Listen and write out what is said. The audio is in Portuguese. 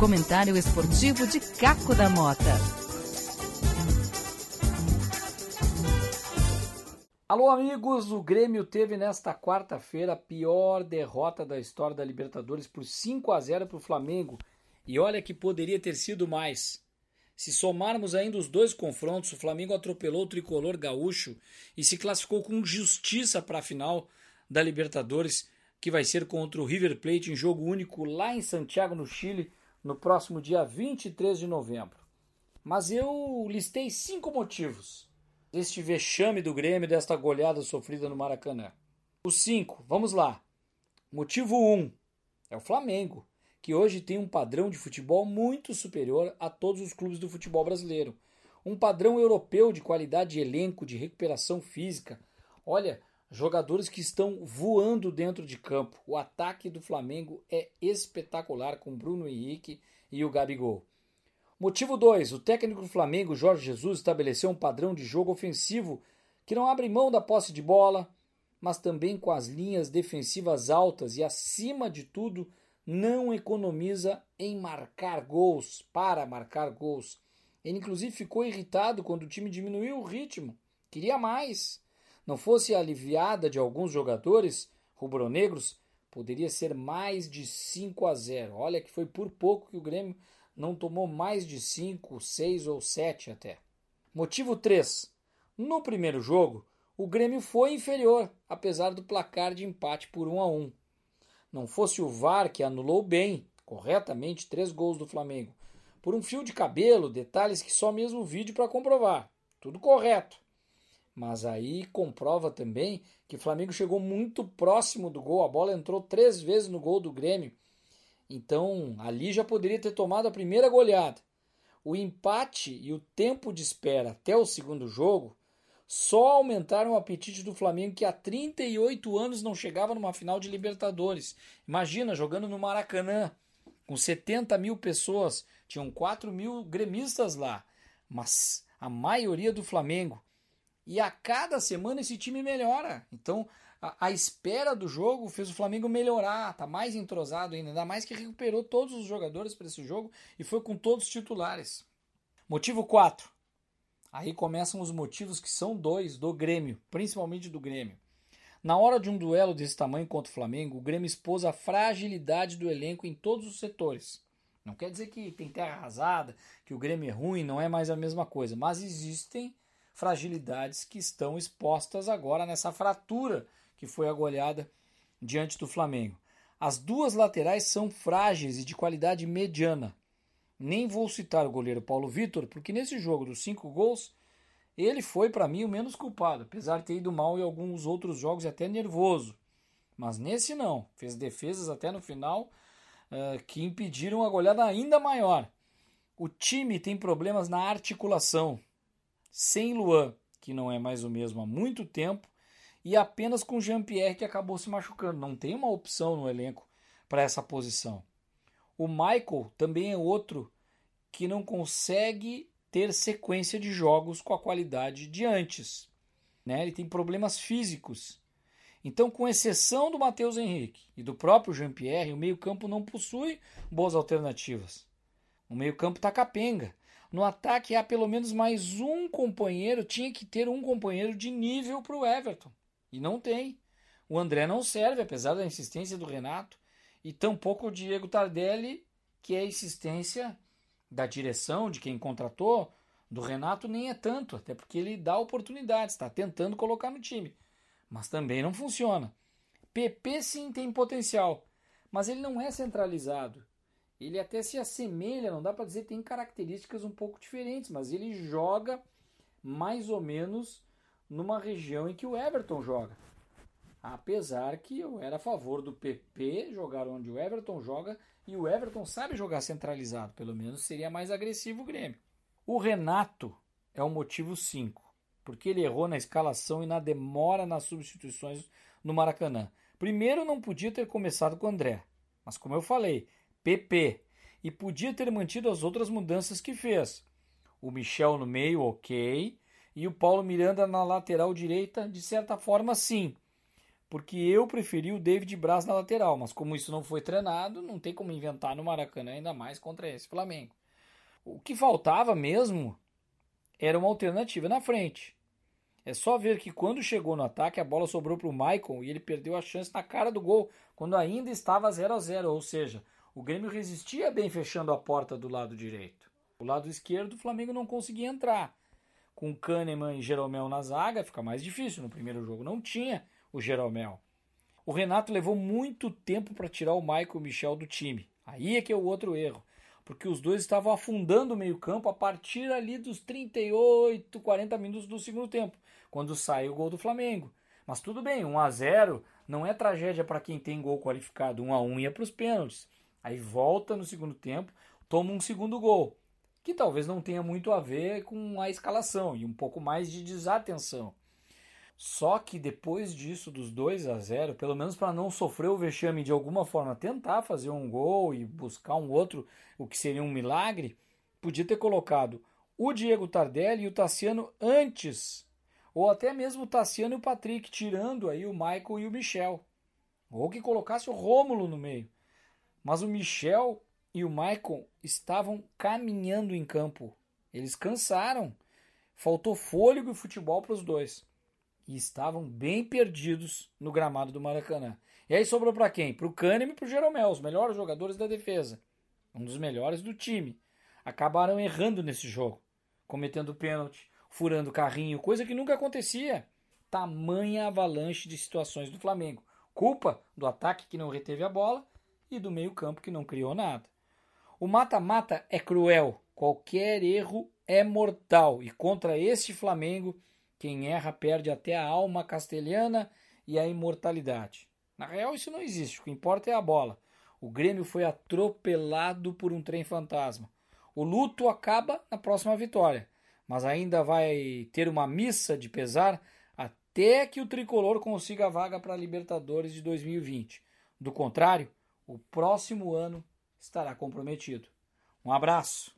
comentário esportivo de Caco da Mota. Alô, amigos! O Grêmio teve nesta quarta-feira a pior derrota da história da Libertadores por 5 a 0 para o Flamengo. E olha que poderia ter sido mais. Se somarmos ainda os dois confrontos, o Flamengo atropelou o tricolor gaúcho e se classificou com justiça para a final da Libertadores, que vai ser contra o River Plate em jogo único lá em Santiago, no Chile, no próximo dia 23 de novembro. Mas eu listei cinco motivos deste vexame do Grêmio, desta goleada sofrida no Maracanã. Os cinco, vamos lá. Motivo 1 um, é o Flamengo, que hoje tem um padrão de futebol muito superior a todos os clubes do futebol brasileiro. Um padrão europeu de qualidade de elenco, de recuperação física. Olha, jogadores que estão voando dentro de campo. O ataque do Flamengo é espetacular com Bruno Henrique e o Gabigol. Motivo 2. O técnico do Flamengo, Jorge Jesus, estabeleceu um padrão de jogo ofensivo que não abre mão da posse de bola, mas também com as linhas defensivas altas e, acima de tudo, não economiza em marcar gols, para marcar gols. Ele, inclusive, ficou irritado quando o time diminuiu o ritmo, queria mais não fosse aliviada de alguns jogadores rubro-negros, poderia ser mais de 5 a 0. Olha que foi por pouco que o Grêmio não tomou mais de 5, 6 ou 7 até. Motivo 3. No primeiro jogo, o Grêmio foi inferior, apesar do placar de empate por 1 a 1. Não fosse o VAR que anulou bem, corretamente, três gols do Flamengo. Por um fio de cabelo, detalhes que só mesmo o vídeo para comprovar. Tudo correto. Mas aí comprova também que o Flamengo chegou muito próximo do gol. A bola entrou três vezes no gol do Grêmio. Então ali já poderia ter tomado a primeira goleada. O empate e o tempo de espera até o segundo jogo só aumentaram o apetite do Flamengo, que há 38 anos não chegava numa final de Libertadores. Imagina, jogando no Maracanã, com 70 mil pessoas, tinham 4 mil gremistas lá, mas a maioria do Flamengo. E a cada semana esse time melhora. Então, a, a, espera do jogo fez o Flamengo melhorar, tá mais entrosado ainda, ainda mais que recuperou todos os jogadores para esse jogo e foi com todos os titulares. Motivo 4. Aí começam os motivos que são dois do Grêmio, principalmente do Grêmio. Na hora de um duelo desse tamanho contra o Flamengo, o Grêmio expôs a fragilidade do elenco em todos os setores. Não quer dizer que tem terra arrasada, que o Grêmio é ruim, não é mais a mesma coisa, mas existem fragilidades que estão expostas agora nessa fratura que foi a goleada diante do Flamengo. As duas laterais são frágeis e de qualidade mediana. Nem vou citar o goleiro Paulo Vitor, porque nesse jogo dos cinco gols, ele foi para mim o menos culpado, apesar de ter ido mal em alguns outros jogos e até nervoso. Mas nesse não, fez defesas até no final uh, que impediram a goleada ainda maior. O time tem problemas na articulação, sem Luan, que não é mais o mesmo há muito tempo, e apenas com Jean-Pierre, que acabou se machucando. Não tem uma opção no elenco para essa posição. O Michael também é outro que não consegue ter sequência de jogos com a qualidade de antes. Né? Ele tem problemas físicos. Então, com exceção do Matheus Henrique e do próprio Jean-Pierre, o meio-campo não possui boas alternativas. O meio-campo está capenga. No ataque há pelo menos mais um companheiro, tinha que ter um companheiro de nível para o Everton. E não tem. O André não serve, apesar da insistência do Renato. E tampouco o Diego Tardelli, que é a insistência da direção, de quem contratou, do Renato nem é tanto, até porque ele dá oportunidades, está tentando colocar no time. Mas também não funciona. PP sim tem potencial, mas ele não é centralizado ele até se assemelha, não dá para dizer, tem características um pouco diferentes, mas ele joga mais ou menos numa região em que o Everton joga. Apesar que eu era a favor do PP jogar onde o Everton joga e o Everton sabe jogar centralizado, pelo menos seria mais agressivo o Grêmio. O Renato é o motivo 5, porque ele errou na escalação e na demora nas substituições no Maracanã. Primeiro, não podia ter começado com o André, mas como eu falei, PP. E podia ter mantido as outras mudanças que fez. O Michel no meio, ok. E o Paulo Miranda na lateral direita, de certa forma, sim. porque eu preferi o David Braz na lateral, mas como isso não foi treinado, não tem como inventar no Maracanã, ainda mais contra esse Flamengo. O que faltava mesmo era uma alternativa na frente. É só ver que quando chegou no ataque, a bola sobrou para o Maicon e ele perdeu a chance na cara do gol, quando ainda estava 0 a 0 ou seja, o Grêmio resistia bem fechando a porta do lado direito. O lado esquerdo, o Flamengo não conseguia entrar. Com Kahneman e Jeromel na zaga, fica mais difícil. No primeiro jogo não tinha o Jeromel. O Renato levou muito tempo para tirar o Michael Michel do time. Aí é que é o outro erro. Porque os dois estavam afundando o meio-campo a partir ali dos 38, 40 minutos do segundo tempo, quando sai o gol do Flamengo. Mas tudo bem, 1 a 0 não é tragédia para quem tem gol qualificado. 1 a 1 ia para os pênaltis. Aí volta no segundo tempo, toma um segundo gol, que talvez não tenha muito a ver com a escalação e um pouco mais de desatenção. Só que depois disso, dos 2 a 0, pelo menos para não sofrer o vexame de alguma forma, tentar fazer um gol e buscar um outro, o que seria um milagre, podia ter colocado o Diego Tardelli e o Tassiano antes, ou até mesmo o Tassiano e o Patrick, tirando aí o Michael e o Michel. Ou que colocasse o Rômulo no meio. Mas o Michel e o Michael estavam caminhando em campo. Eles cansaram. Faltou fôlego e futebol para os dois e estavam bem perdidos no gramado do Maracanã. E aí sobrou para quem? Para o Kahneman e para o Jeromel, os melhores jogadores da defesa. Um dos melhores do time. Acabaram errando nesse jogo, cometendo pênalti, furando carrinho, coisa que nunca acontecia. Tamanha avalanche de situações do Flamengo. Culpa do ataque que não reteve a bola e do meio-campo que não criou nada. O mata-mata é cruel, qualquer erro é mortal e contra este Flamengo quem erra perde até a alma castelhana e a imortalidade. Na real, isso não existe. O que importa é a bola. O Grêmio foi atropelado por um trem fantasma. O luto acaba na próxima vitória, mas ainda vai ter uma missa de pesar até que o tricolor consiga a vaga para a Libertadores de 2020. Do contrário, o próximo ano estará comprometido. Um abraço.